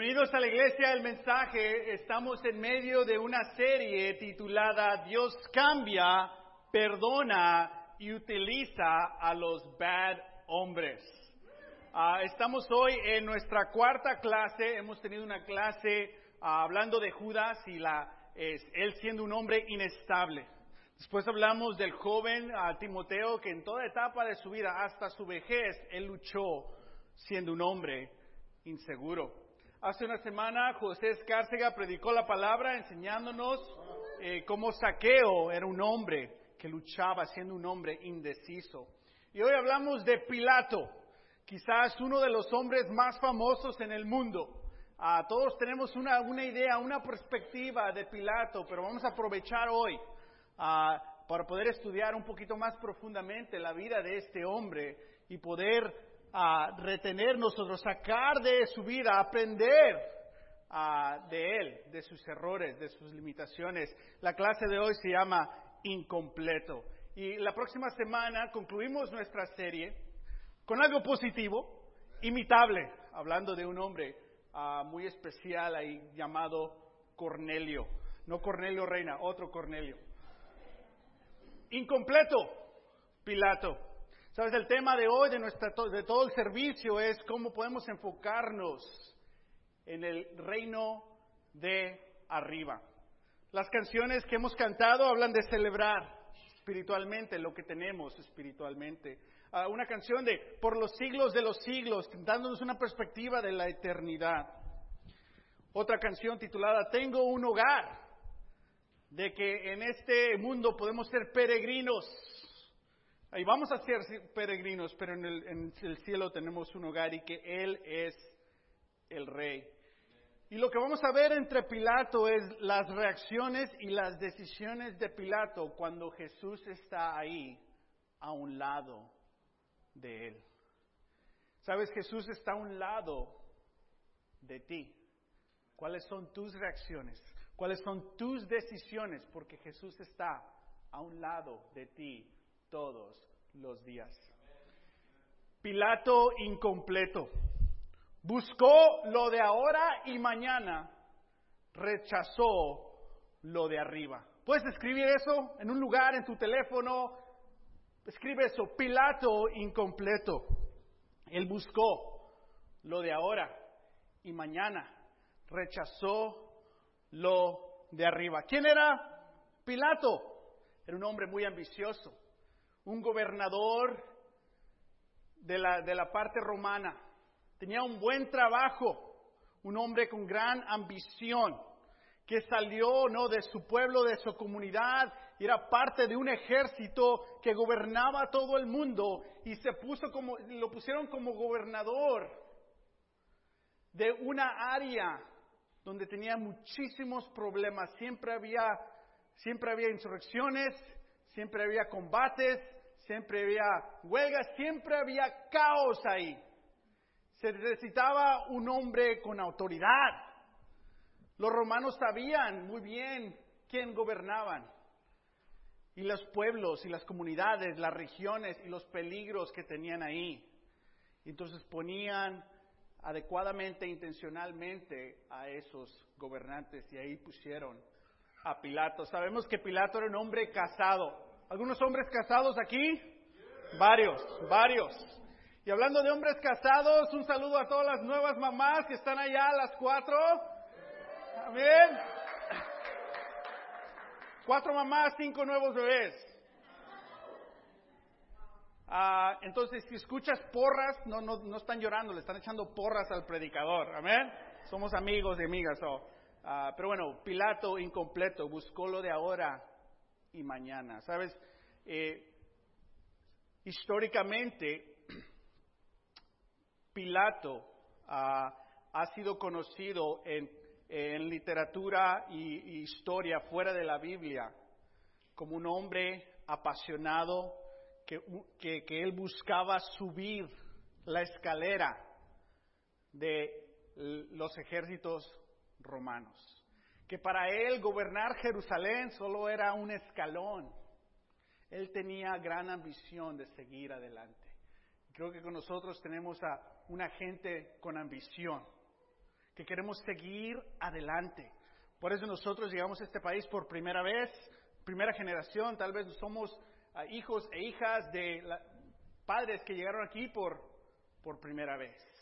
Bienvenidos a la iglesia El Mensaje. Estamos en medio de una serie titulada Dios cambia, perdona y utiliza a los bad hombres. Ah, estamos hoy en nuestra cuarta clase. Hemos tenido una clase ah, hablando de Judas y la, es, él siendo un hombre inestable. Después hablamos del joven ah, Timoteo que en toda etapa de su vida, hasta su vejez, él luchó siendo un hombre inseguro. Hace una semana José Escárcega predicó la palabra enseñándonos eh, cómo Saqueo era un hombre que luchaba siendo un hombre indeciso. Y hoy hablamos de Pilato, quizás uno de los hombres más famosos en el mundo. Todos tenemos una, una, idea, una perspectiva de Pilato, pero vamos a aprovechar hoy ah, para poder estudiar un poquito más profundamente la vida de este hombre y poder a retener nosotros, sacar de su vida, aprender de él, de sus errores, de sus limitaciones. La clase de hoy se llama Incompleto. Y la próxima semana concluimos nuestra serie con algo positivo, imitable, hablando de un hombre ah, muy especial ahí llamado Cornelio. No Cornelio Reina, otro Cornelio. Incompleto, Pilato. Sabes, el tema de hoy, de, de todo el servicio, es cómo podemos enfocarnos en el reino de arriba. Las canciones que hemos cantado hablan de celebrar espiritualmente lo que tenemos espiritualmente. Uh, una canción de por los siglos de los siglos, dándonos una perspectiva de la eternidad. Otra canción titulada Tengo un hogar, de que en este mundo podemos ser peregrinos Ahí vamos a ser peregrinos, pero en el, cielo tenemos un hogar y que Él es el rey. Y lo que vamos a ver entre Pilato es las reacciones y las decisiones de Pilato cuando Jesús está ahí a un lado de él. Sabes, Jesús está a un lado de ti. ¿Cuáles son tus reacciones? ¿Cuáles son tus decisiones? Porque Jesús está a un lado de ti todos los días. Pilato incompleto. Buscó lo de ahora y mañana, rechazó lo de arriba. ¿Puedes escribir eso en un lugar, en tu teléfono? Escribe eso, Pilato incompleto. Él buscó lo de ahora y mañana, rechazó lo de arriba. ¿Quién era Pilato? Era un hombre muy ambicioso un gobernador de la, de la parte romana. Tenía un buen trabajo, un hombre con gran ambición, que salió ¿no? de su pueblo, de su comunidad, y era parte de un ejército que gobernaba todo el mundo y se puso como, lo pusieron como gobernador de una área donde tenía muchísimos problemas. Siempre había, siempre había insurrecciones, siempre había combates, siempre había huelgas, siempre había caos ahí. Se necesitaba un hombre con autoridad. Los romanos sabían muy bien quién gobernaban. Y los pueblos y las comunidades, las regiones y los peligros que tenían ahí. Entonces ponían adecuadamente, intencionalmente a esos gobernantes y ahí pusieron a Pilato. Sabemos que Pilato era un hombre casado. ¿Algunos hombres casados aquí? Varios, varios. Y hablando de hombres casados, un saludo a todas las nuevas mamás que están allá las cuatro. Amén. Cuatro mamás, cinco nuevos bebés. Ah, entonces, si escuchas porras, no, no, no están llorando, le están echando porras al predicador. Amén. Somos amigos y amigas. Ah, pero bueno, Pilato incompleto, buscó lo de ahora y mañana. ¿Sabes? Eh, históricamente, Pilato ah, ha sido conocido en, literatura y, historia fuera de la Biblia como un hombre apasionado que, que él buscaba subir la escalera de los ejércitos romanos que para él gobernar Jerusalén solo era un escalón. Él tenía gran ambición de seguir adelante. Creo que con nosotros tenemos a una gente con ambición, que queremos seguir adelante. Por eso nosotros llegamos a este país por primera vez, primera generación, tal vez somos ah, hijos e hijas de padres que llegaron aquí por, por primera vez.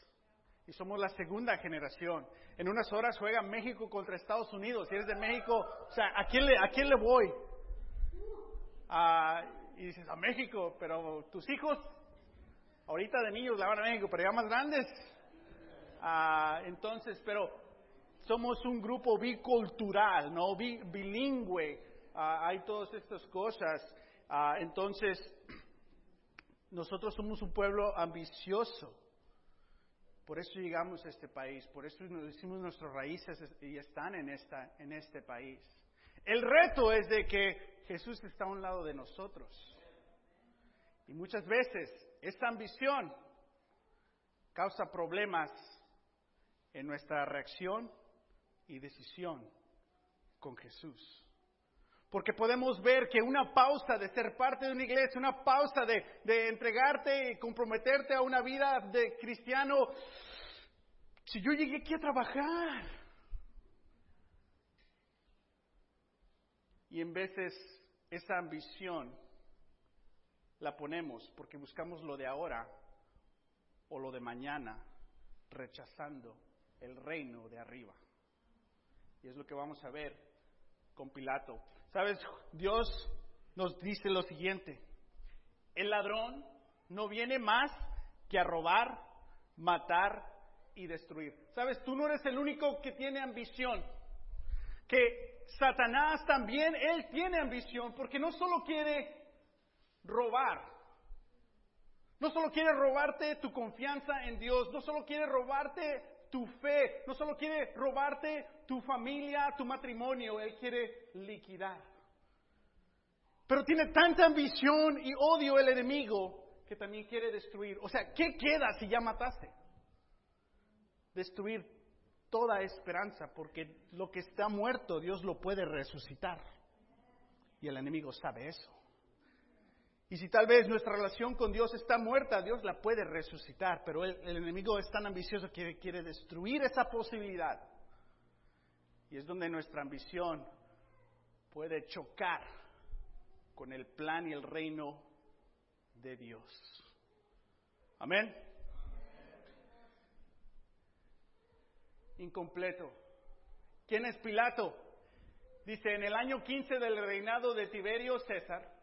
Y somos la segunda generación. En unas horas juega México contra Estados Unidos. Si eres de México, o sea, ¿a quién le, a quién le voy? Ah, y dices, a México, pero tus hijos, ahorita de niños la van a México, pero ya más grandes. Ah, entonces, pero somos un grupo bicultural, ¿no? bilingüe. Ah, hay todas estas cosas. Ah, entonces, nosotros somos un pueblo ambicioso. Por eso llegamos a este país, por eso nos hicimos nuestras raíces y están en, esta, en este país. El reto es de que Jesús está a un lado de nosotros. Y muchas veces esta ambición causa problemas en nuestra reacción y decisión con Jesús. Porque podemos ver que una pausa de ser parte de una iglesia, una pausa de, entregarte y comprometerte a una vida de cristiano, si yo llegué aquí a trabajar, y en veces esa ambición la ponemos porque buscamos lo de ahora o lo de mañana, rechazando el reino de arriba. Y es lo que vamos a ver con Pilato. Sabes, Dios nos dice lo siguiente, el ladrón no viene más que a robar, matar y destruir. Sabes, tú no eres el único que tiene ambición. Que Satanás también, él tiene ambición, porque no solo quiere robar, no solo quiere robarte tu confianza en Dios, no solo quiere robarte tu fe, no solo quiere robarte tu familia, tu matrimonio, Él quiere liquidar. Pero tiene tanta ambición y odio el enemigo que también quiere destruir. O sea, ¿qué queda si ya mataste? Destruir toda esperanza, porque lo que está muerto Dios lo puede resucitar. Y el enemigo sabe eso. Y si tal vez nuestra relación con Dios está muerta, Dios la puede resucitar, pero el, enemigo es tan ambicioso que quiere destruir esa posibilidad. Y es donde nuestra ambición puede chocar con el plan y el reino de Dios. Amén. Incompleto. ¿Quién es Pilato? Dice, en el año 15 del reinado de Tiberio César,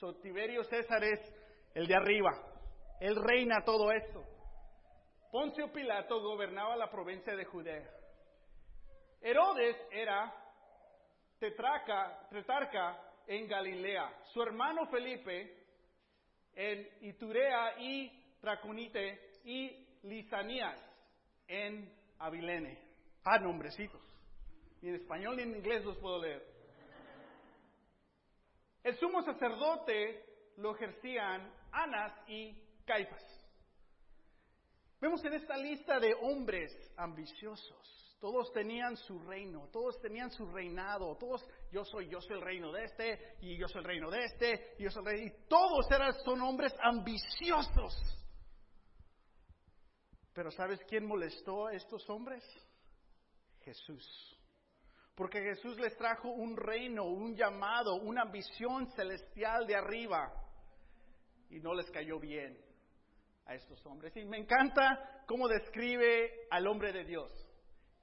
So, Tiberio César es el de arriba. Él reina todo esto. Poncio Pilato gobernaba la provincia de Judea. Herodes era tetraca, tetrarca en Galilea. Su hermano Felipe en Iturea y Traconite y Lisanías en Abilene. Ah, nombrecitos. Ni en español ni en inglés los puedo leer. El sumo sacerdote lo ejercían Anas y Caifas. Vemos en esta lista de hombres ambiciosos. Todos tenían su reino, todos tenían su reinado, todos, yo soy, yo soy el reino de este, y yo soy el reino de este, y yo soy el rey, y todos eran, son hombres ambiciosos. Pero ¿sabes quién molestó a estos hombres? Jesús. Porque Jesús les trajo un reino, un llamado, una visión celestial de arriba. Y no les cayó bien a estos hombres. Y me encanta cómo describe al hombre de Dios.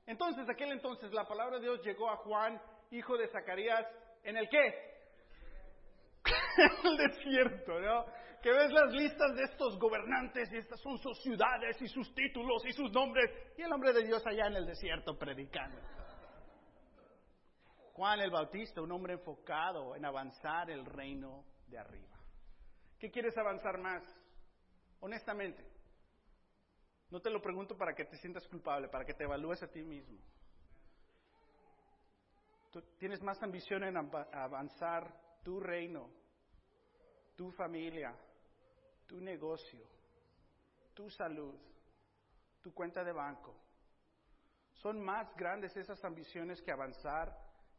Entonces, aquel entonces, la palabra de Dios llegó a Juan, hijo de Zacarías, ¿en el qué? el desierto, ¿no? Que ves las listas de estos gobernantes y estas son sus ciudades y sus títulos y sus nombres y el hombre de Dios allá en el desierto predicando. Juan el Bautista, un hombre enfocado en avanzar el reino de arriba. ¿Qué quieres avanzar más? Honestamente. No te lo pregunto para que te sientas culpable, para que te evalúes a ti mismo. ¿Tú tienes más ambición en avanzar tu reino, tu familia, tu negocio, tu salud, tu cuenta de banco. Son más grandes esas ambiciones que avanzar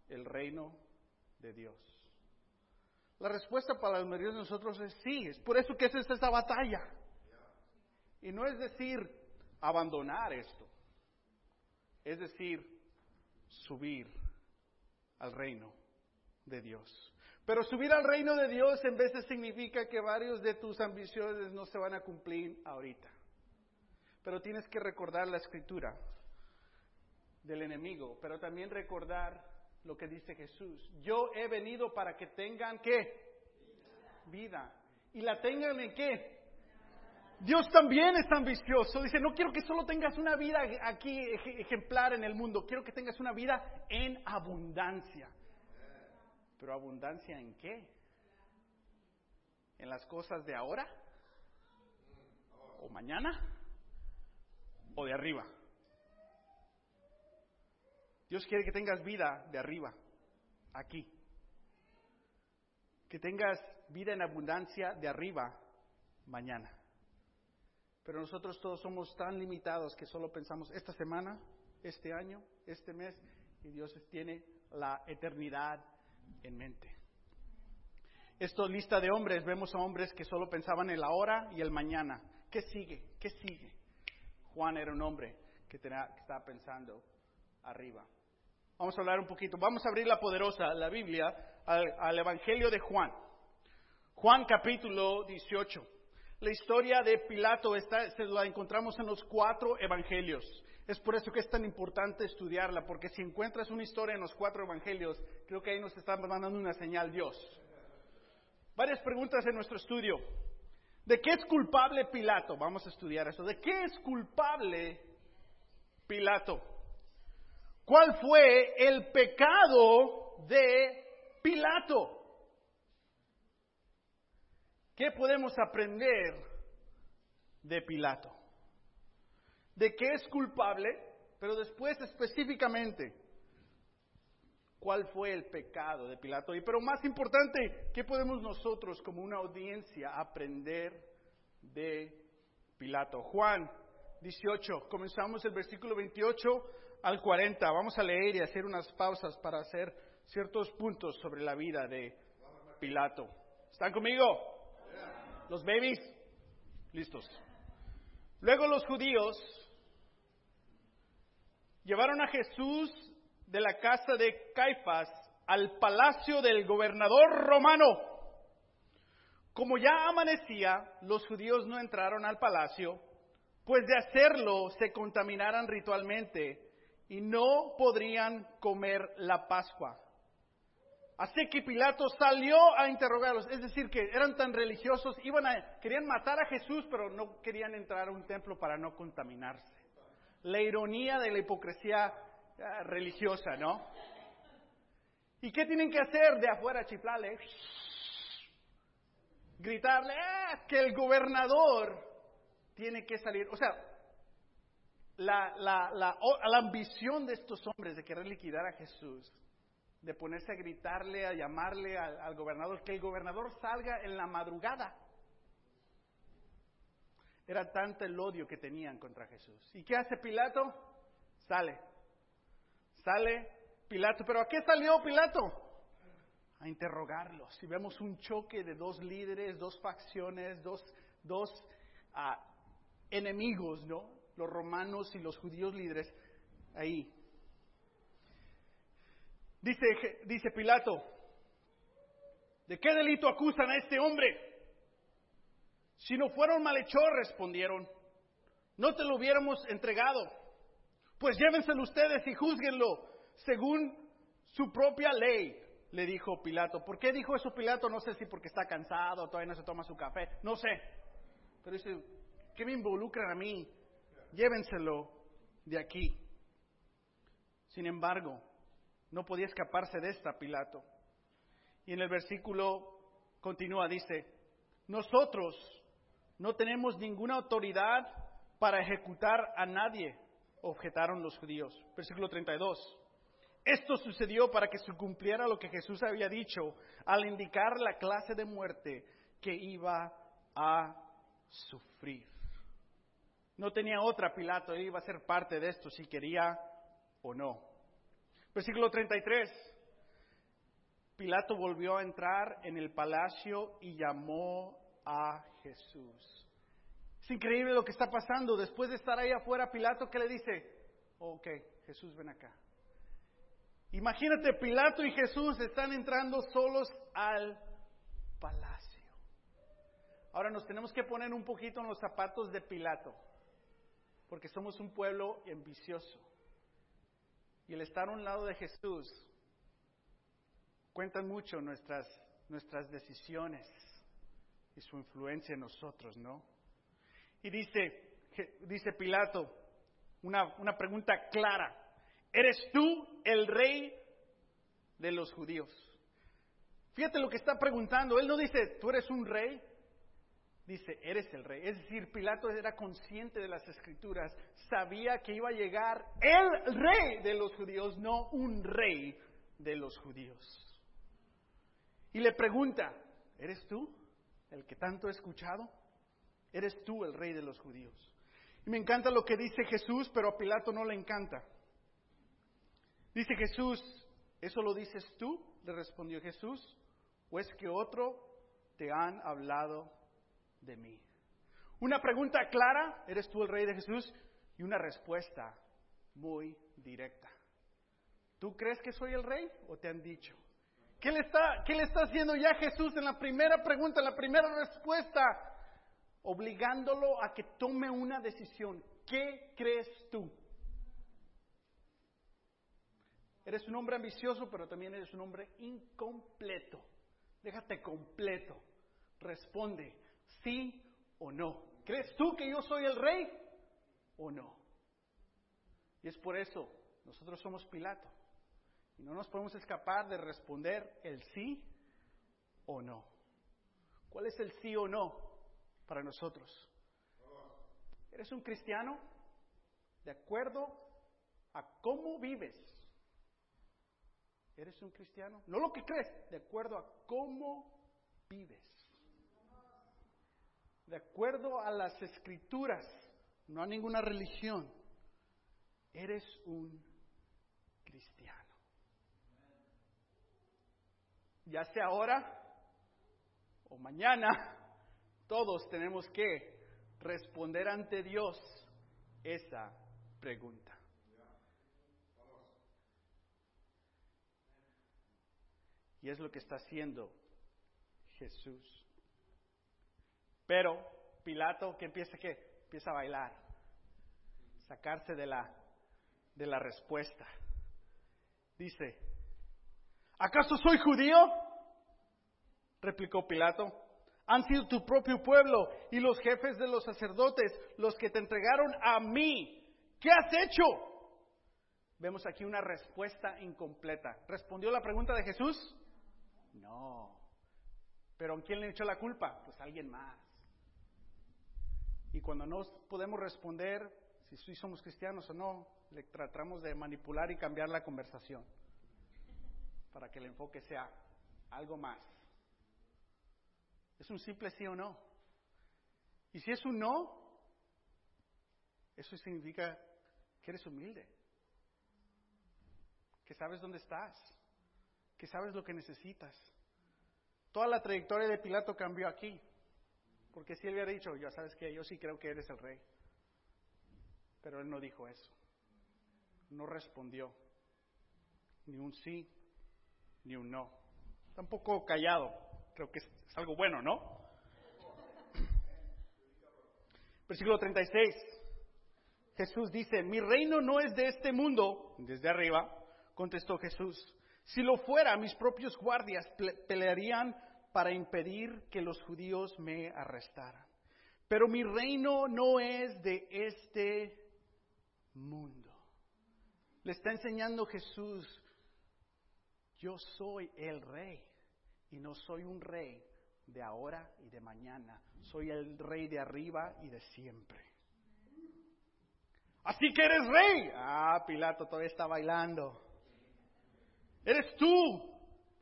el reino de Dios? La respuesta para la mayoría de nosotros es sí, es por eso que es esta batalla. Y no es decir abandonar esto, es decir, subir al reino de Dios. Pero subir al reino de Dios en veces significa que varios de tus ambiciones no se van a cumplir ahorita. Pero tienes que recordar la escritura del enemigo, pero también recordar lo que dice Jesús. Yo he venido para que tengan qué? Vida. ¿Y la tengan en qué? Dios también es ambicioso. Dice, no quiero que solo tengas una vida aquí ejemplar en el mundo, quiero que tengas una vida en abundancia. Pero abundancia en qué? ¿En las cosas de ahora? ¿O mañana? ¿O de arriba? Dios quiere que tengas vida de arriba, aquí. Que tengas vida en abundancia de arriba, mañana. Pero nosotros todos somos tan limitados que solo pensamos esta semana, este año, este mes, y Dios tiene la eternidad en mente. Esto lista de hombres, vemos a hombres que solo pensaban en la hora y el mañana. ¿Qué sigue? ¿Qué sigue? Juan era un hombre que, tenía, estaba pensando arriba. Vamos a hablar un poquito. Vamos a abrir la poderosa, la Biblia, al Evangelio de Juan. Juan capítulo 18. La historia de Pilato está, se la encontramos en los cuatro evangelios. Es por eso que es tan importante estudiarla, porque si encuentras una historia en los cuatro evangelios, creo que ahí nos está mandando una señal Dios. Varias preguntas en nuestro estudio. ¿De qué es culpable Pilato? Vamos a estudiar eso. ¿De qué es culpable Pilato? ¿Cuál fue el pecado de Pilato? ¿Qué podemos aprender de Pilato? de qué es culpable, pero después específicamente cuál fue el pecado de Pilato. Y pero más importante, ¿qué podemos nosotros como una audiencia aprender de Pilato? Juan 18, comenzamos el versículo 28 al 40. Vamos a leer y hacer unas pausas para hacer ciertos puntos sobre la vida de Pilato. ¿Están conmigo? ¿Los babies? Listos. Luego los judíos llevaron a Jesús de la casa de Caifás al palacio del gobernador romano. Como ya amanecía, los judíos no entraron al palacio, pues de hacerlo se contaminaran ritualmente y no podrían comer la Pascua. Así que Pilato salió a interrogarlos, es decir, que eran tan religiosos, iban a, querían matar a Jesús, pero no querían entrar a un templo para no contaminarse la ironía de la hipocresía eh, religiosa, ¿no? ¿Y qué tienen que hacer de afuera, chiflarle? Gritarle ah, que el gobernador tiene que salir. O sea, la, la, la, la, ambición de estos hombres de querer liquidar a Jesús, de ponerse a gritarle, a llamarle al gobernador, que el gobernador salga en la madrugada era tanto el odio que tenían contra Jesús. ¿Y qué hace Pilato? Sale. Sale Pilato. ¿Pero a qué salió Pilato? A interrogarlos. Y vemos un choque de dos líderes, dos facciones, dos, dos ah, enemigos, ¿no? Los romanos y los judíos líderes ahí. Dice, dice Pilato, ¿de qué delito acusan a este hombre? Si no fueron malhechor, respondieron, no te lo hubiéramos entregado. Pues llévenselo ustedes y juzguenlo según su propia ley, le dijo Pilato. ¿Por qué dijo eso Pilato? No sé si porque está cansado, todavía no se toma su café, no sé. Pero dice, ¿qué me involucran a mí? Llévenselo de aquí. Sin embargo, no podía escaparse de esta Pilato. Y en el versículo continúa, dice, nosotros no tenemos ninguna autoridad para ejecutar a nadie, objetaron los judíos. Versículo 32. Esto sucedió para que se cumpliera lo que Jesús había dicho al indicar la clase de muerte que iba a sufrir. No tenía otra Pilato, él iba a ser parte de esto si quería o no. Versículo 33. Pilato volvió a entrar en el palacio y llamó a Jesús. Es increíble lo que está pasando. Después de estar ahí afuera, Pilato, ¿qué le dice? Ok, Jesús, ven acá. Imagínate, Pilato y Jesús están entrando solos al palacio. Ahora nos tenemos que poner un poquito en los zapatos de Pilato, porque somos un pueblo ambicioso. Y el estar a un lado de Jesús cuentan mucho nuestras, nuestras decisiones y su influencia en nosotros, ¿no? Y dice, dice Pilato, una, una pregunta clara, ¿eres tú el rey de los judíos? Fíjate lo que está preguntando, él no dice, tú eres un rey, dice, eres el rey. Es decir, Pilato era consciente de las escrituras, sabía que iba a llegar el rey de los judíos, no un rey de los judíos. Y le pregunta, ¿eres tú el que tanto he escuchado? ¿Eres tú el rey de los judíos? Y me encanta lo que dice Jesús, pero a Pilato no le encanta. Dice Jesús, ¿eso lo dices tú? Le respondió Jesús, ¿o es que otro te han hablado de mí? Una pregunta clara, ¿eres tú el rey de Jesús? Y una respuesta muy directa. ¿Tú crees que soy el rey o te han dicho? ¿Qué le, está, ¿Qué le haciendo ya Jesús en la primera pregunta, la primera respuesta? Obligándolo a que tome una decisión. ¿Qué crees tú? Eres un hombre ambicioso, pero también eres un hombre incompleto. Déjate completo. Responde, sí o no. ¿Crees tú que yo soy el rey o no? Y es por eso, nosotros somos Pilato. Y no nos podemos escapar de responder el sí o no. ¿Cuál es el sí o no para nosotros? ¿Eres un cristiano? De acuerdo a cómo vives. ¿Eres un cristiano? No lo que crees, de acuerdo a cómo vives. De acuerdo a las escrituras, no a ninguna religión. Eres un cristiano. ya sea ahora o mañana, todos tenemos que responder ante Dios esa pregunta. Y es lo que está haciendo Jesús. Pero Pilato, que empieza qué? Empieza a bailar, sacarse de la, de la respuesta. Dice, ¿Acaso soy judío? replicó Pilato. Han sido tu propio pueblo y los jefes de los sacerdotes los que te entregaron a mí. ¿Qué has hecho? Vemos aquí una respuesta incompleta. ¿Respondió la pregunta de Jesús? No. ¿Pero a quién le echó la culpa? Pues a alguien más. Y cuando no podemos responder si somos cristianos o no, le tratamos de manipular y cambiar la conversación para que el enfoque sea algo más. ¿Es un simple sí o no? Y si es un no, eso significa que eres humilde, que sabes dónde estás, que sabes lo que necesitas. Toda la trayectoria de Pilato cambió aquí, porque si él hubiera dicho, ya sabes que yo sí creo que eres el rey, pero él no dijo eso, no respondió, ni un sí ni un no. Tampoco callado. Creo que es, algo bueno, ¿no? Versículo 36. Jesús dice, mi reino no es de este mundo, desde arriba, contestó Jesús. Si lo fuera, mis propios guardias pelearían para impedir que los judíos me arrestaran. Pero mi reino no es de este mundo. Le está enseñando Jesús yo soy el rey y no soy un rey de ahora y de mañana. Soy el rey de arriba y de siempre. Así que eres rey. Ah, Pilato todavía está bailando. Eres tú.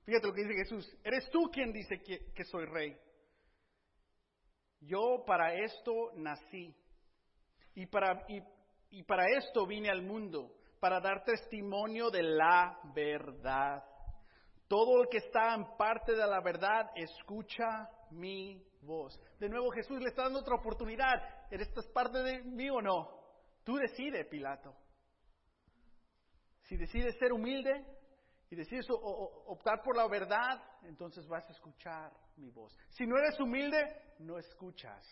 Fíjate lo que dice Jesús. Eres tú quien dice que, soy rey. Yo para esto nací. Y para, y para esto vine al mundo. Para dar testimonio de la verdad. Todo el que está en parte de la verdad, escucha mi voz. De nuevo Jesús le está dando otra oportunidad. ¿Eres parte de mí o no? Tú decides, Pilato. Si decides ser humilde y decides optar por la verdad, entonces vas a escuchar mi voz. Si no eres humilde, no escuchas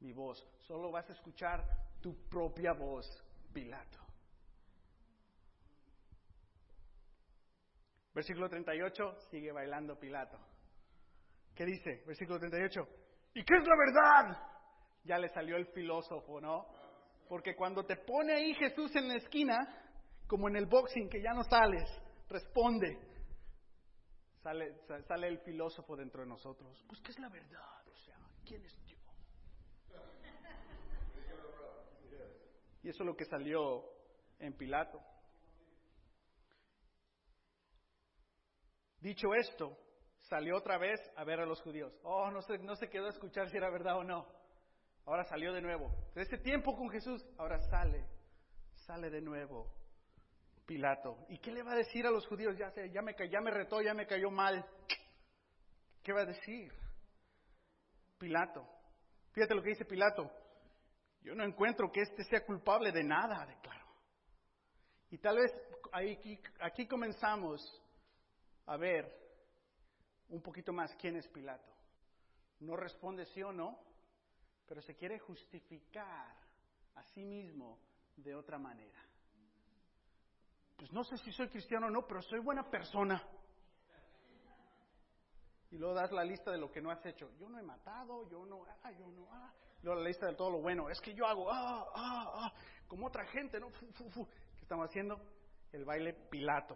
mi voz, solo vas a escuchar tu propia voz, Pilato. Versículo 38, sigue bailando Pilato. ¿Qué dice? Versículo 38. ¿Y qué es la verdad? Ya le salió el filósofo, ¿no? Porque cuando te pone ahí Jesús en la esquina, como en el boxing, que ya no sales, responde. Sale, el filósofo dentro de nosotros. Pues, ¿qué es la verdad? O sea, ¿quién es Dios? Y eso es lo que salió en Pilato. Dicho esto, salió otra vez a ver a los judíos. Oh, no se, no se quedó a escuchar si era verdad o no. Ahora salió de nuevo. De ese tiempo con Jesús, ahora sale, sale de nuevo Pilato. ¿Y qué le va a decir a los judíos? Ya, sé, ya, me, ya me retó, ya me cayó mal. ¿Qué va a decir? Pilato. Fíjate lo que dice Pilato. Yo no encuentro que éste sea culpable de nada, declaró. Y tal vez aquí, aquí comenzamos a ver un poquito más quién es Pilato. No responde sí o no, pero se quiere justificar a sí mismo de otra manera. Pues no sé si soy cristiano o no, pero soy buena persona. Y luego das la lista de lo que no has hecho. Yo no he matado, yo no, ah, yo no, ah. Luego la lista de todo lo bueno. Es que yo hago, ah, ah, ah, como otra gente, ¿no? ¿Qué estamos haciendo? El baile Pilato.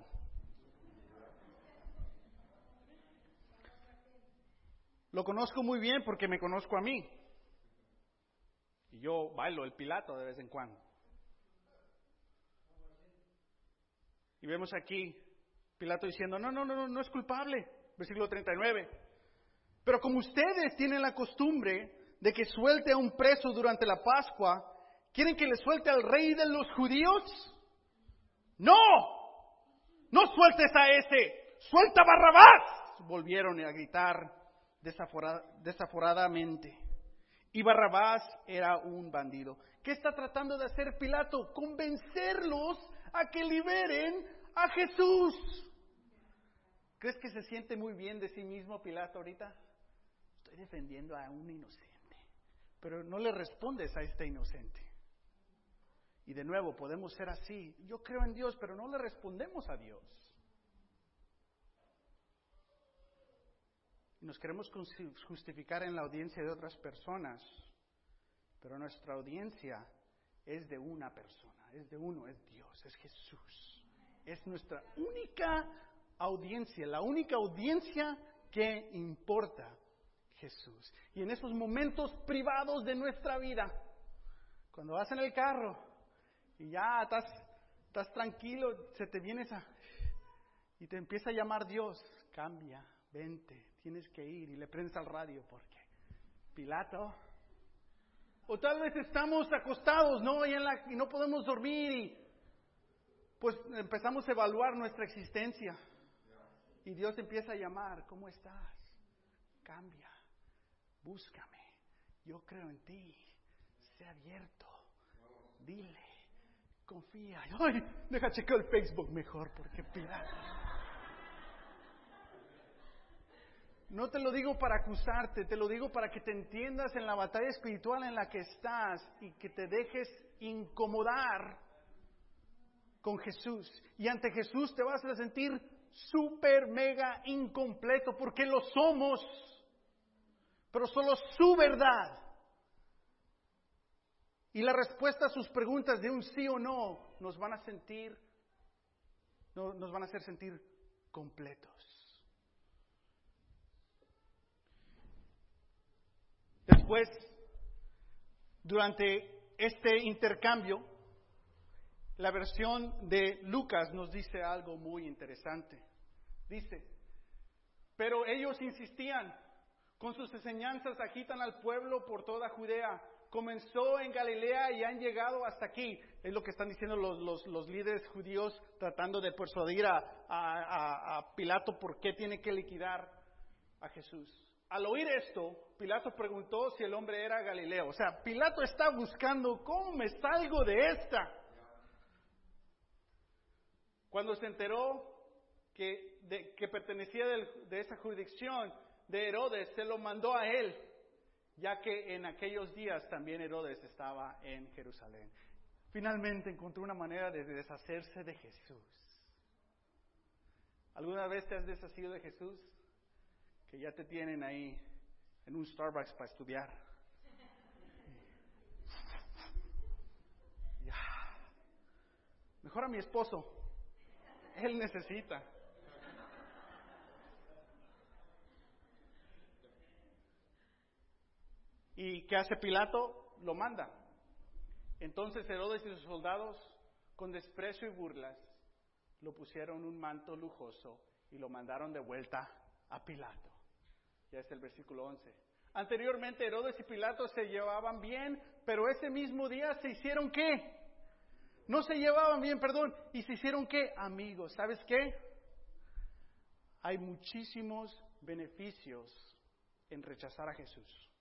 Lo conozco muy bien porque me conozco a mí. Y yo bailo el Pilato de vez en cuando. Y vemos aquí Pilato diciendo, no, no, no, no, es culpable. Versículo 39. Pero como ustedes tienen la costumbre de que suelte a un preso durante la Pascua, ¿quieren que le suelte al rey de los judíos? No, no sueltes a ese, suelta a Barrabás. Volvieron a gritar desaforadamente. Y Barrabás era un bandido. ¿Qué está tratando de hacer Pilato? Convencerlos a que liberen a Jesús. ¿Crees que se siente muy bien de sí mismo Pilato ahorita? Estoy defendiendo a un inocente. Pero no le respondes a este inocente. Y de nuevo, podemos ser así. Yo creo en Dios, pero no le respondemos a Dios. nos queremos justificar en la audiencia de otras personas, pero nuestra audiencia es de una persona, es de uno, es Dios, es Jesús. Es nuestra única audiencia, la única audiencia que importa Jesús. Y en esos momentos privados de nuestra vida, cuando vas en el carro y ya estás, estás tranquilo, se te viene esa... y te empieza a llamar Dios, cambia, vente, tienes que ir y le prendes al radio porque Pilato. O tal vez estamos acostados, ¿no? Y, no podemos dormir y pues empezamos a evaluar nuestra existencia. Y Dios empieza a llamar, ¿cómo estás? Cambia, búscame, yo creo en ti, sé abierto, dile, confía. Ay, deja checar el Facebook mejor porque Pilato. No te lo digo para acusarte, te lo digo para que te entiendas en la batalla espiritual en la que estás y que te dejes incomodar con Jesús. Y ante Jesús te vas a sentir súper, mega incompleto, porque lo somos, pero solo su verdad. Y la respuesta a sus preguntas de un sí o no nos van a sentir, nos van a hacer sentir completos. Después, durante este intercambio, la versión de Lucas nos dice algo muy interesante. Dice, pero ellos insistían, con sus enseñanzas agitan al pueblo por toda Judea. Comenzó en Galilea y han llegado hasta aquí. Es lo que están diciendo los, líderes judíos tratando de persuadir a, a Pilato por qué tiene que liquidar a Jesús. Al oír esto, Pilato preguntó si el hombre era Galileo. O sea, Pilato está buscando cómo me salgo de esta. Cuando se enteró que, pertenecía de esa jurisdicción de Herodes, se lo mandó a él, ya que en aquellos días también Herodes estaba en Jerusalén. Finalmente encontró una manera de deshacerse de Jesús. ¿Alguna vez te has deshacido de Jesús? Que ya te tienen ahí en un Starbucks para estudiar. Mejor a mi esposo. Él necesita. ¿Y qué hace Pilato? Lo manda. Entonces Herodes y sus soldados, con desprecio y burlas, lo pusieron un manto lujoso y lo mandaron de vuelta a Pilato. Ya es el versículo 11. Anteriormente Herodes y Pilato se llevaban bien, pero ese mismo día se hicieron qué? No se llevaban bien, perdón, y se hicieron qué? Amigos. ¿Sabes qué? Hay muchísimos beneficios en rechazar a Jesús.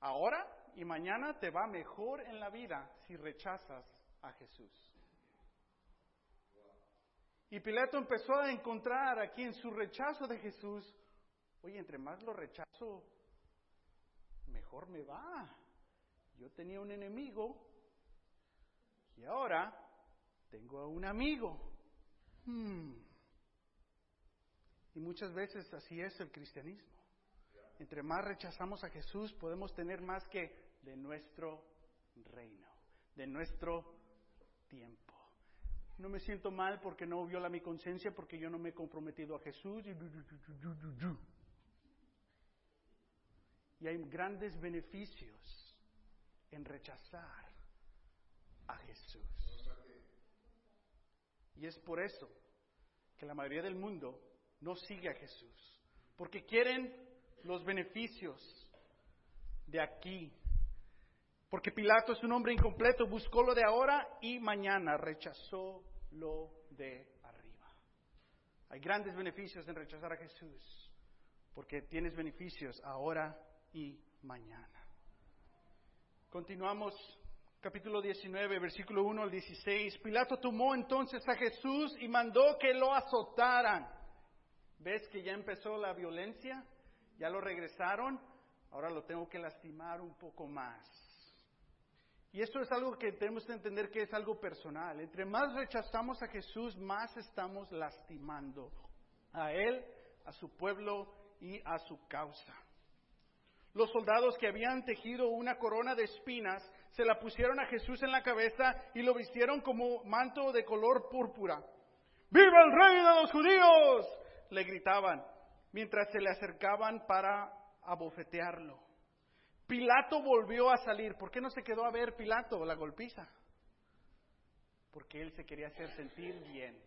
Ahora y mañana te va mejor en la vida si rechazas a Jesús. Y Pilato empezó a encontrar aquí en su rechazo de Jesús, oye, entre más lo rechazo, mejor me va. Yo tenía un enemigo y ahora tengo a un amigo. Hmm. Y muchas veces así es el cristianismo entre más rechazamos a Jesús, podemos tener más que de nuestro reino, de nuestro tiempo. No me siento mal porque no viola mi conciencia, porque yo no me he comprometido a Jesús. Y hay grandes beneficios en rechazar a Jesús. Y es por eso que la mayoría del mundo no sigue a Jesús, porque quieren los beneficios de aquí. Porque Pilato es un hombre incompleto, buscó lo de ahora y mañana rechazó lo de arriba. Hay grandes beneficios en rechazar a Jesús, porque tienes beneficios ahora y mañana. Continuamos capítulo 19, versículo 1 al 16. Pilato tomó entonces a Jesús y mandó que lo azotaran. ¿Ves que ya empezó la violencia? ya lo regresaron, ahora lo tengo que lastimar un poco más. Y esto es algo que tenemos que entender que es algo personal. Entre más rechazamos a Jesús, más estamos lastimando a Él, a su pueblo y a su causa. Los soldados que habían tejido una corona de espinas se la pusieron a Jesús en la cabeza y lo vistieron como manto de color púrpura. ¡Viva el rey de los judíos! le gritaban mientras se le acercaban para abofetearlo. Pilato volvió a salir. ¿Por qué no se quedó a ver Pilato la golpiza? Porque él se quería hacer sentir bien.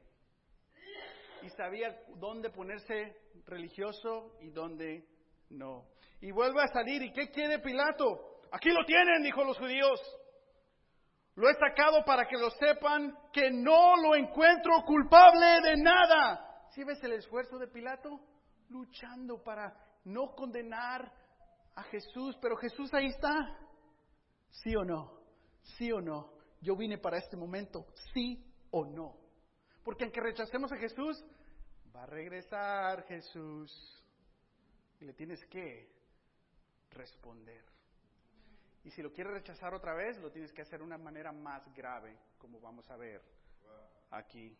Y sabía dónde ponerse religioso y dónde no. Y vuelve a salir. ¿Y qué quiere Pilato? Aquí lo tienen, dijo los judíos. Lo he sacado para que lo sepan que no lo encuentro culpable de nada. ¿Sí ves el esfuerzo de Pilato? luchando para no condenar a Jesús, pero Jesús ahí está. ¿Sí o no? ¿Sí o no? Yo vine para este momento, sí o no. Porque aunque rechacemos a Jesús, va a regresar Jesús. Y le tienes que responder. Y si lo quieres rechazar otra vez, lo tienes que hacer de una manera más grave, como vamos a ver aquí.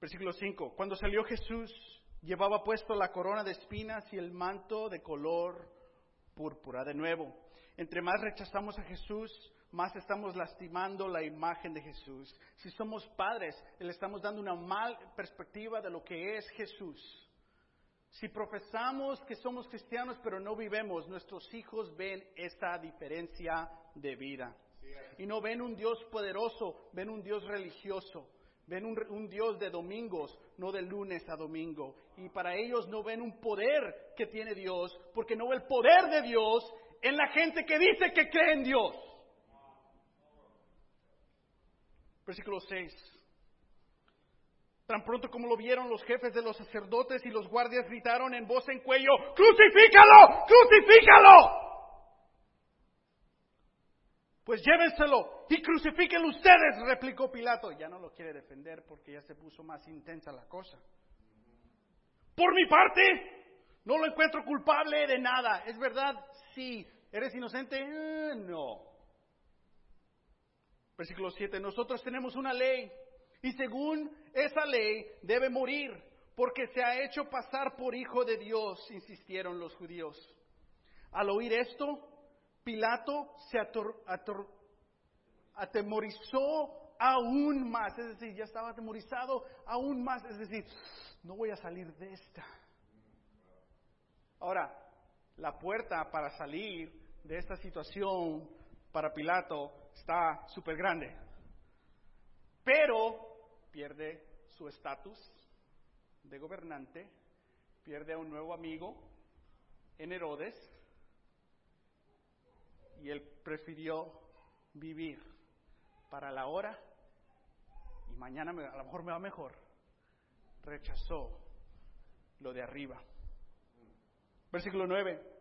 Versículo 5. Cuando salió Jesús, llevaba puesto la corona de espinas y el manto de color púrpura. De nuevo, entre más rechazamos a Jesús, más estamos lastimando la imagen de Jesús. Si somos padres, le estamos dando una mal perspectiva de lo que es Jesús. Si profesamos que somos cristianos pero no vivemos, nuestros hijos ven esta diferencia de vida. Y no ven un Dios poderoso, ven un Dios religioso. Ven un, Dios de domingos, no de lunes a domingo. Y para ellos no ven un poder que tiene Dios, porque no ve el poder de Dios en la gente que dice que cree en Dios. Versículo 6. Tan pronto como lo vieron los jefes de los sacerdotes y los guardias gritaron en voz en cuello, ¡Crucifícalo! ¡Crucifícalo! Pues llévenselo y crucifíquenlo ustedes, replicó Pilato. Ya no lo quiere defender porque ya se puso más intensa la cosa. Por mi parte, no lo encuentro culpable de nada. ¿Es verdad? Sí. ¿Eres inocente? Eh, no. Versículo 7. Nosotros tenemos una ley y según esa ley debe morir porque se ha hecho pasar por hijo de Dios, insistieron los judíos. Al oír esto, Pilato se atemorizó aún más, es decir, ya estaba atemorizado aún más, es decir, no voy a salir de esta. Ahora, la puerta para salir de esta situación para Pilato está súper grande, pero pierde su estatus de gobernante, pierde a un nuevo amigo en Herodes, y él prefirió vivir para la hora y mañana a lo mejor me va mejor. Rechazó lo de arriba. Versículo 9.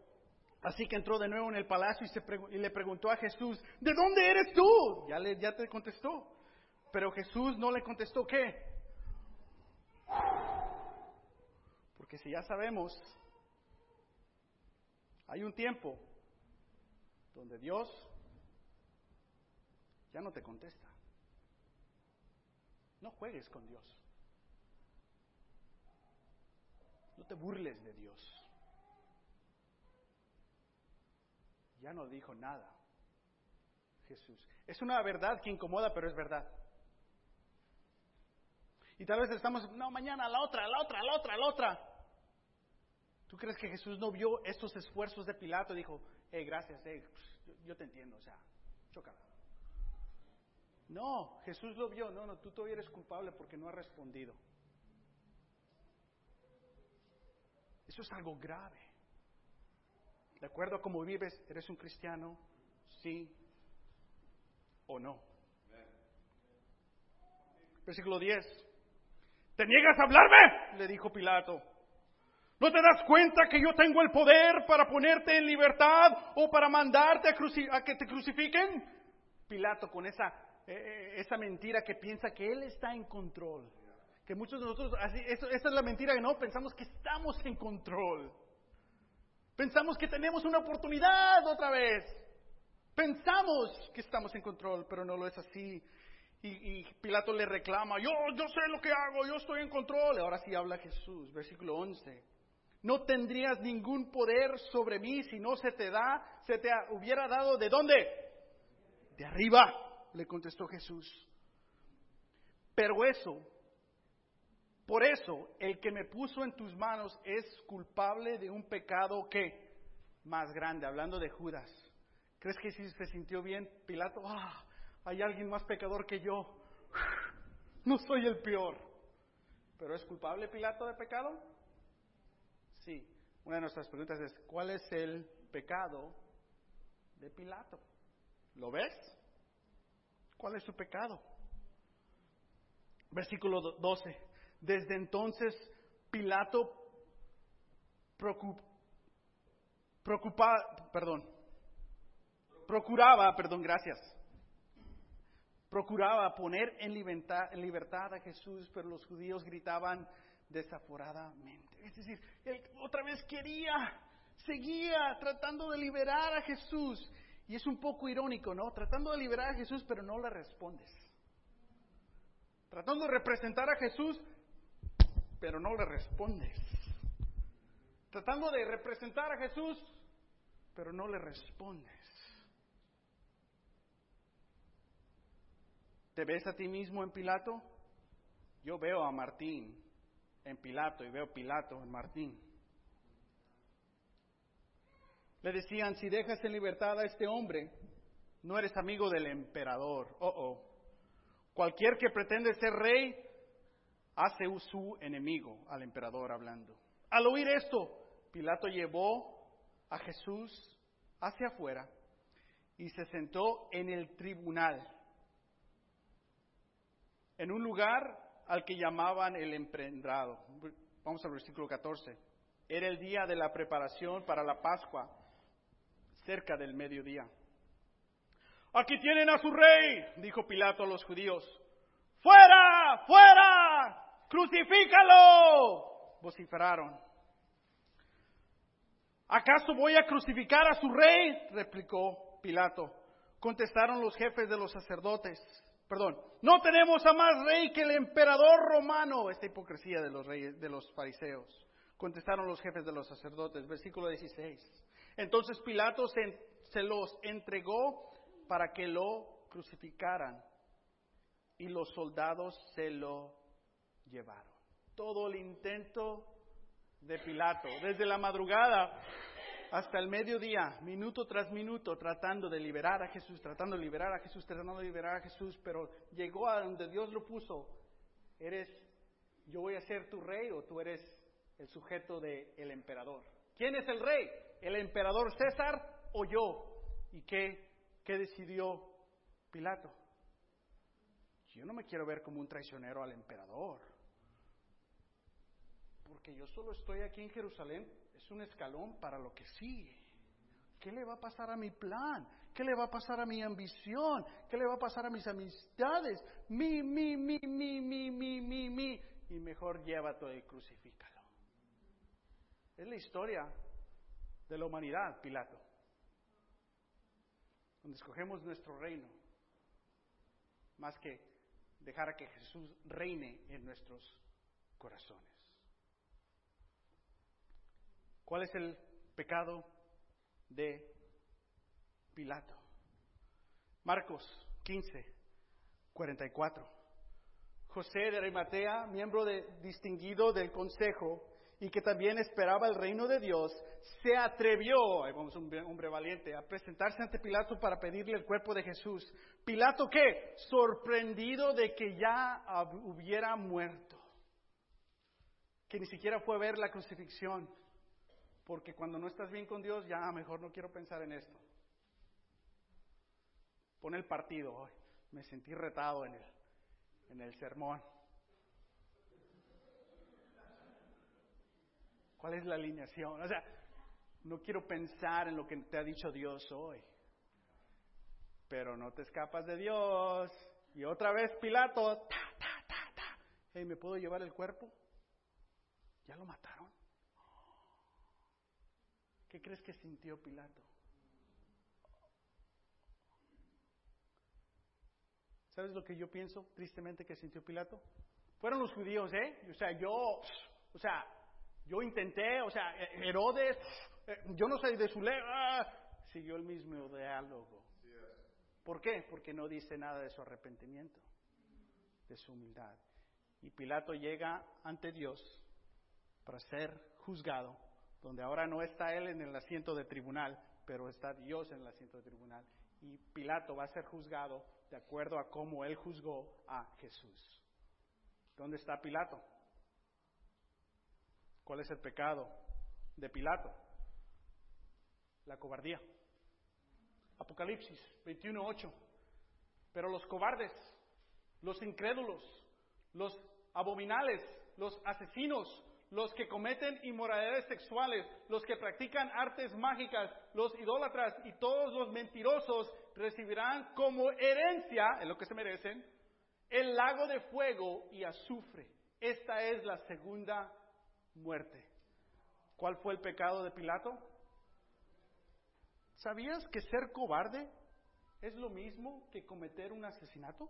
Así que entró de nuevo en el palacio y, se y le preguntó a Jesús, ¿de dónde eres tú? Ya, le, ya te contestó. Pero Jesús no le contestó qué. Porque si ya sabemos, hay un tiempo donde Dios ya no te contesta. No juegues con Dios. No te burles de Dios. Ya no dijo nada Jesús. Es una verdad que incomoda, pero es verdad. Y tal vez estamos, no, mañana la otra, la otra, la otra, la otra. ¿Tú crees que Jesús no vio estos esfuerzos de Pilato dijo, hey, gracias, hey, yo, te entiendo, o sea, chócala? No, Jesús lo vio, no, no, tú todavía eres culpable porque no has respondido. Eso es algo grave. De acuerdo a cómo vives, ¿eres un cristiano? Sí o no. Versículo 10. ¿Te niegas a hablarme? Le dijo Pilato. ¿No te das cuenta que yo tengo el poder para ponerte en libertad o para mandarte a, que te crucifiquen? Pilato con esa, eh, eh, esa mentira que piensa que él está en control. Que muchos de nosotros, así, esa es la mentira que no, pensamos que estamos en control. Pensamos que tenemos una oportunidad otra vez. Pensamos que estamos en control, pero no lo es así. Y, y, Pilato le reclama, yo, yo sé lo que hago, yo estoy en control. Ahora sí habla Jesús, versículo 11 no tendrías ningún poder sobre mí si no se te da, se te hubiera dado de dónde? De arriba, le contestó Jesús. Pero eso, por eso, el que me puso en tus manos es culpable de un pecado que más grande, hablando de Judas. ¿Crees que si se sintió bien Pilato? Ah, hay alguien más pecador que yo. No soy el peor. ¿Pero es culpable Pilato de pecado? Sí, una de nuestras preguntas es, ¿cuál es el pecado de Pilato? ¿Lo ves? ¿Cuál es su pecado? Versículo 12. Desde entonces Pilato preocupa, perdón, procuraba, perdón, gracias, procuraba poner en libertad, en libertad a Jesús, pero los judíos gritaban, desaforadamente. Es decir, él otra vez quería, seguía tratando de liberar a Jesús. Y es un poco irónico, ¿no? Tratando de liberar a Jesús, pero no le respondes. Tratando de representar a Jesús, pero no le respondes. Tratando de representar a Jesús, pero no le respondes. ¿Te ves a ti mismo en Pilato? Yo veo a Martín en Pilato y veo Pilato en Martín. Le decían, si dejas en libertad a este hombre, no eres amigo del emperador. Oh, oh. Cualquier que pretende ser rey hace su enemigo al emperador hablando. Al oír esto, Pilato llevó a Jesús hacia afuera y se sentó en el tribunal, en un lugar al que llamaban el emprendrado. Vamos al versículo 14. Era el día de la preparación para la Pascua, cerca del mediodía. Aquí tienen a su rey, dijo Pilato a los judíos. ¡Fuera! ¡Fuera! ¡Crucifícalo! vociferaron. ¿Acaso voy a crucificar a su rey? replicó Pilato. Contestaron los jefes de los sacerdotes. Perdón, no tenemos a más rey que el emperador romano. Esta hipocresía de los reyes, de los fariseos. Contestaron los jefes de los sacerdotes. Versículo 16. Entonces Pilato se, se los entregó para que lo crucificaran y los soldados se lo llevaron. Todo el intento de Pilato, desde la madrugada hasta el mediodía, minuto tras minuto, tratando de liberar a Jesús, tratando de liberar a Jesús, tratando de liberar a Jesús, pero llegó a donde Dios lo puso. Eres, yo voy a ser tu rey o tú eres el sujeto del el emperador. ¿Quién es el rey? ¿El emperador César o yo? ¿Y qué, qué decidió Pilato? Yo no me quiero ver como un traicionero al emperador. Porque yo solo estoy aquí en Jerusalén, es un escalón para lo que sigue. ¿Qué le va a pasar a mi plan? ¿Qué le va a pasar a mi ambición? ¿Qué le va a pasar a mis amistades? Mi, mi, mi, mi, mi, mi, mi, mi. Y mejor llévate y crucifícalo. Es la historia de la humanidad, Pilato. Donde escogemos nuestro reino. Más que dejar a que Jesús reine en nuestros corazones. ¿Cuál es el pecado de Pilato? Marcos 15, 44. José de Arimatea, miembro de, distinguido del consejo y que también esperaba el reino de Dios, se atrevió, vamos un hombre valiente, a presentarse ante Pilato para pedirle el cuerpo de Jesús. Pilato qué? Sorprendido de que ya hubiera muerto, que ni siquiera fue a ver la crucifixión, porque cuando no estás bien con Dios, ya mejor no quiero pensar en esto. Pone el partido, me sentí retado en el, en el sermón. ¿Cuál es la alineación? O sea, no quiero pensar en lo que te ha dicho Dios hoy. Pero no te escapas de Dios. Y otra vez Pilato, ta, ta, ta, ta. ¿me puedo llevar el cuerpo? ¿Ya lo mataron? ¿Qué crees que sintió Pilato? ¿Sabes lo que yo pienso tristemente que sintió Pilato? Fueron los judíos, ¿eh? O sea, yo, o sea, yo intenté, o sea, Herodes, eh, yo no soy de su ley, ah, siguió el mismo diálogo. ¿Por qué? Porque no dice nada de su arrepentimiento, de su humildad. Y Pilato llega ante Dios para ser juzgado, donde ahora no está él en el asiento de tribunal, pero está Dios en el asiento de tribunal. Y Pilato va a ser juzgado de acuerdo a cómo él juzgó a Jesús. ¿Dónde está Pilato? ¿Cuál es el pecado de Pilato? La cobardía. Apocalipsis 21.8. Pero los cobardes, los incrédulos, los abominales, los asesinos, los que cometen inmoralidades sexuales, los que practican artes mágicas, los idólatras y todos los mentirosos recibirán como herencia, en lo que se merecen, el lago de fuego y azufre. Esta es la segunda muerte. ¿Cuál fue el pecado de Pilato? ¿Sabías que ser cobarde es lo mismo que cometer un asesinato?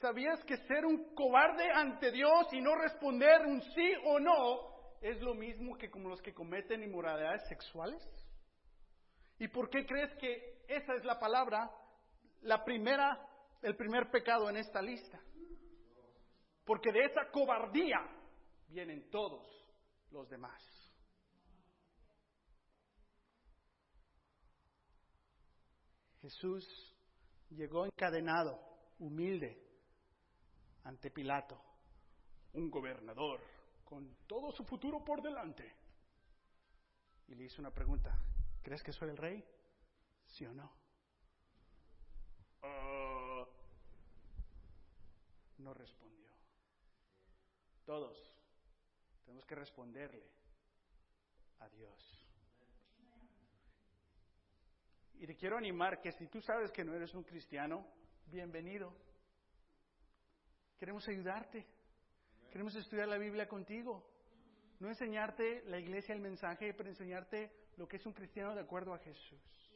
¿Sabías que ser un cobarde ante Dios y no responder un sí o no es lo mismo que como los que cometen inmoralidades sexuales? ¿Y por qué crees que esa es la palabra, la primera, el primer pecado en esta lista? Porque de esa cobardía vienen todos los demás. Jesús llegó encadenado, humilde, ante Pilato, un gobernador con todo su futuro por delante. Y le hizo una pregunta, ¿crees que soy el rey? ¿Sí o no? Ah, no respondió. Todos tenemos que responderle a Dios. Y te quiero animar que si tú sabes que no eres un cristiano, bienvenido. Queremos ayudarte. Queremos estudiar la Biblia contigo. No enseñarte la iglesia, el mensaje, pero enseñarte lo que es un cristiano de acuerdo a Jesús.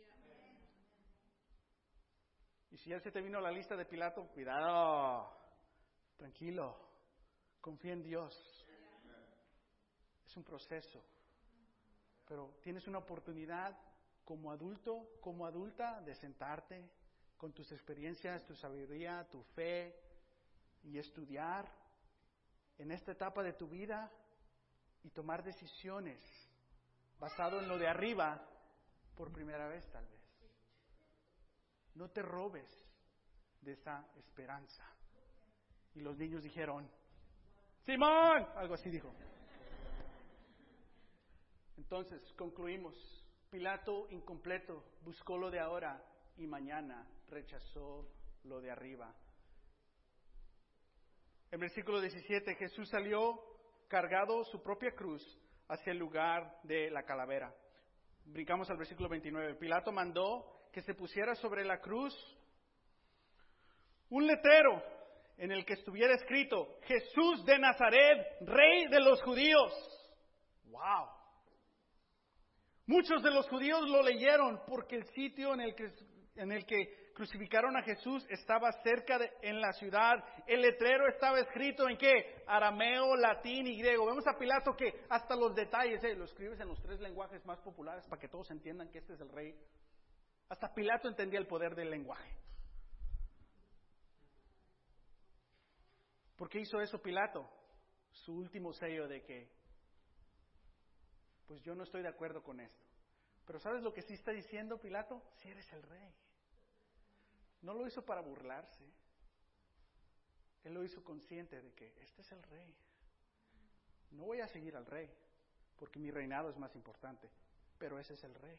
Y si ya se te vino la lista de Pilato, cuidado, tranquilo, confía en Dios. Es un proceso, pero tienes una oportunidad como adulto, como adulta, de sentarte con tus experiencias, tu sabiduría, tu fe y estudiar en esta etapa de tu vida y tomar decisiones basado en lo de arriba por primera vez tal vez. No te robes de esa esperanza. Y los niños dijeron, Simón, algo así dijo. Entonces, concluimos. Pilato incompleto buscó lo de ahora y mañana rechazó lo de arriba. En versículo 17, Jesús salió cargado su propia cruz hacia el lugar de la calavera. Brincamos al versículo 29. Pilato mandó que se pusiera sobre la cruz un letrero en el que estuviera escrito Jesús de Nazaret, rey de los judíos. ¡Wow! Muchos de los judíos lo leyeron porque el sitio en el que, en el que crucificaron a Jesús estaba cerca en la ciudad. El letrero estaba escrito en qué? Arameo, latín y griego. Vemos a Pilato que hasta los detalles, eh, lo escribes en los tres lenguajes más populares para que todos entiendan que este es el rey. Hasta Pilato entendía el poder del lenguaje. ¿Por qué hizo eso Pilato? Su último sello de que, pues yo no estoy de acuerdo con esto. Pero ¿sabes lo que sí está diciendo Pilato? Si eres el rey. No lo hizo para burlarse. Él lo hizo consciente de que este es el rey. No voy a seguir al rey, porque mi reinado es más importante, pero ese es el rey.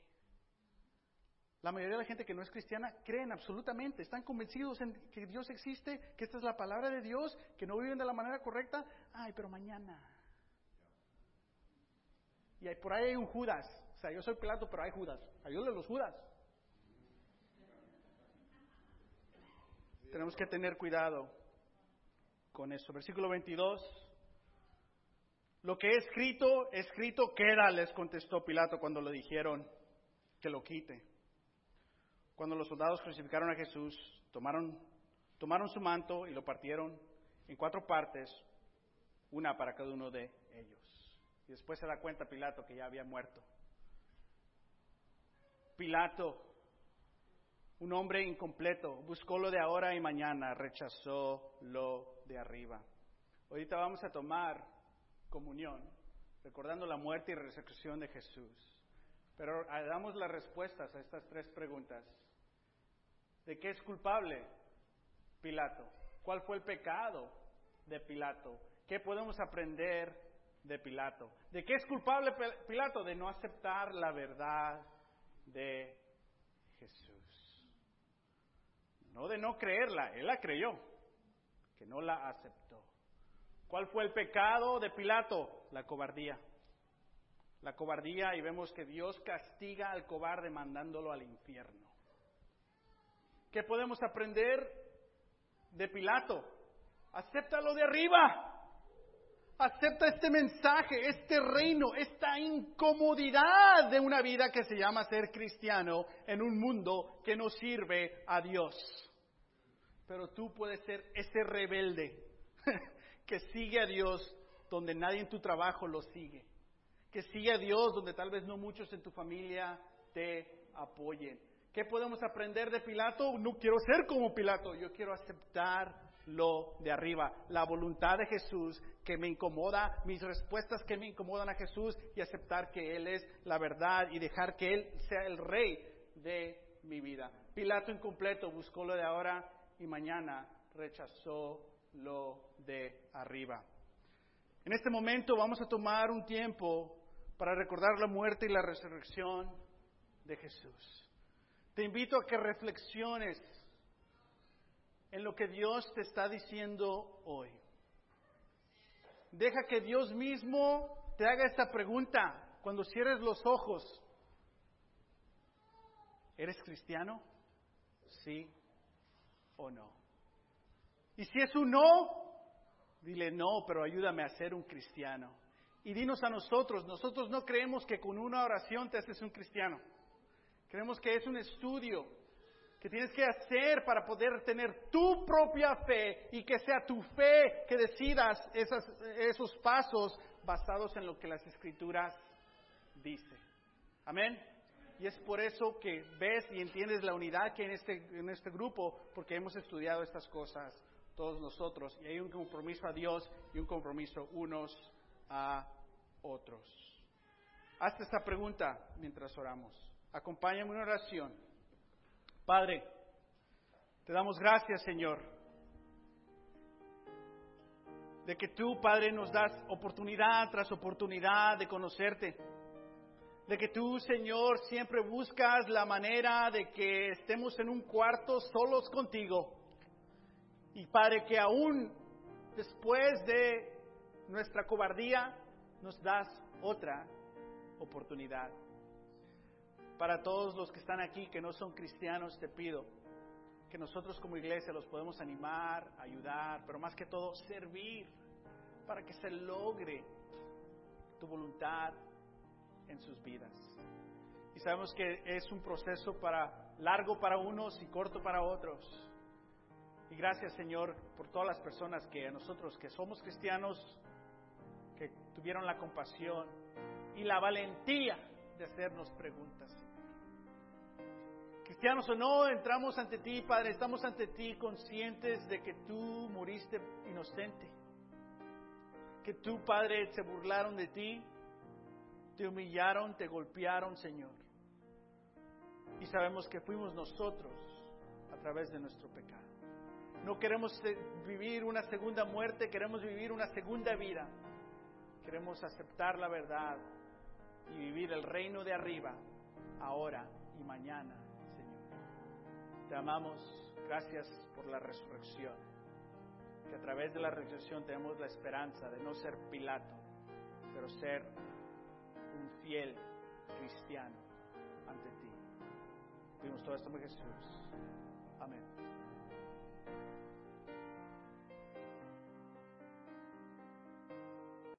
La mayoría de la gente que no es cristiana creen absolutamente, están convencidos en que Dios existe, que esta es la palabra de Dios, que no viven de la manera correcta. Ay, pero mañana. Y por ahí hay un Judas. O sea, yo soy Pilato, pero hay Judas. Ayúdale a los Judas. Tenemos que tener cuidado con eso. Versículo 22. Lo que he escrito, escrito queda, les contestó Pilato cuando le dijeron que lo quite. Cuando los soldados crucificaron a Jesús, tomaron, tomaron su manto y lo partieron en cuatro partes, una para cada uno de ellos. Y después se da cuenta Pilato que ya había muerto. Pilato un hombre incompleto, buscó lo de ahora y mañana, rechazó lo de arriba. Ahorita vamos a tomar comunión, recordando la muerte y resurrección de Jesús. Pero damos las respuestas a estas tres preguntas. ¿De qué es culpable Pilato? ¿Cuál fue el pecado de Pilato? ¿Qué podemos aprender de Pilato? ¿De qué es culpable Pilato? De no aceptar la verdad de Jesús. No de no creerla, él la creyó, que no la aceptó. ¿Cuál fue el pecado de Pilato? La cobardía. La cobardía y vemos que Dios castiga al cobarde mandándolo al infierno. ¿Qué podemos aprender de Pilato? Acéptalo de arriba. Acepta este mensaje, este reino, esta incomodidad de una vida que se llama ser cristiano en un mundo que no sirve a Dios. Pero tú puedes ser ese rebelde que sigue a Dios donde nadie en tu trabajo lo sigue. Que sigue a Dios donde tal vez no muchos en tu familia te apoyen. ¿Qué podemos aprender de Pilato? No quiero ser como Pilato, yo quiero aceptar lo de arriba, la voluntad de Jesús que me incomoda, mis respuestas que me incomodan a Jesús y aceptar que Él es la verdad y dejar que Él sea el rey de mi vida. Pilato incompleto buscó lo de ahora y mañana rechazó lo de arriba. En este momento vamos a tomar un tiempo para recordar la muerte y la resurrección de Jesús. Te invito a que reflexiones en lo que Dios te está diciendo hoy. Deja que Dios mismo te haga esta pregunta cuando cierres los ojos. ¿Eres cristiano? ¿Sí o no? Y si es un no, dile no, pero ayúdame a ser un cristiano. Y dinos a nosotros, nosotros no creemos que con una oración te haces un cristiano. Creemos que es un estudio que tienes que hacer para poder tener tu propia fe y que sea tu fe que decidas esos pasos basados en lo que las escrituras dicen. Amén. Y es por eso que ves y entiendes la unidad que hay en este, en este grupo, porque hemos estudiado estas cosas todos nosotros. Y hay un compromiso a Dios y un compromiso unos a otros. Hazte esta pregunta mientras oramos. Acompáñame en una oración. Padre, te damos gracias, Señor, de que tú, Padre, nos das oportunidad tras oportunidad de conocerte. De que tú, Señor, siempre buscas la manera de que estemos en un cuarto solos contigo. Y Padre, que aún después de nuestra cobardía nos das otra oportunidad. Para todos los que están aquí que no son cristianos, te pido que nosotros como iglesia los podemos animar, ayudar, pero más que todo servir para que se logre tu voluntad en sus vidas. Y sabemos que es un proceso para largo para unos y corto para otros. Y gracias Señor por todas las personas que a nosotros que somos cristianos, que tuvieron la compasión y la valentía de hacernos preguntas. Cristianos o no, entramos ante ti, Padre, estamos ante ti conscientes de que tú moriste inocente, que tú, Padre, se burlaron de ti, te humillaron, te golpearon, Señor. Y sabemos que fuimos nosotros a través de nuestro pecado. No queremos vivir una segunda muerte, queremos vivir una segunda vida. Queremos aceptar la verdad y vivir el reino de arriba, ahora y mañana te amamos, gracias por la resurrección. Que a través de la resurrección tenemos la esperanza de no ser Pilato, pero ser un fiel cristiano ante ti. Pedimos todo esto en Jesús. Amén.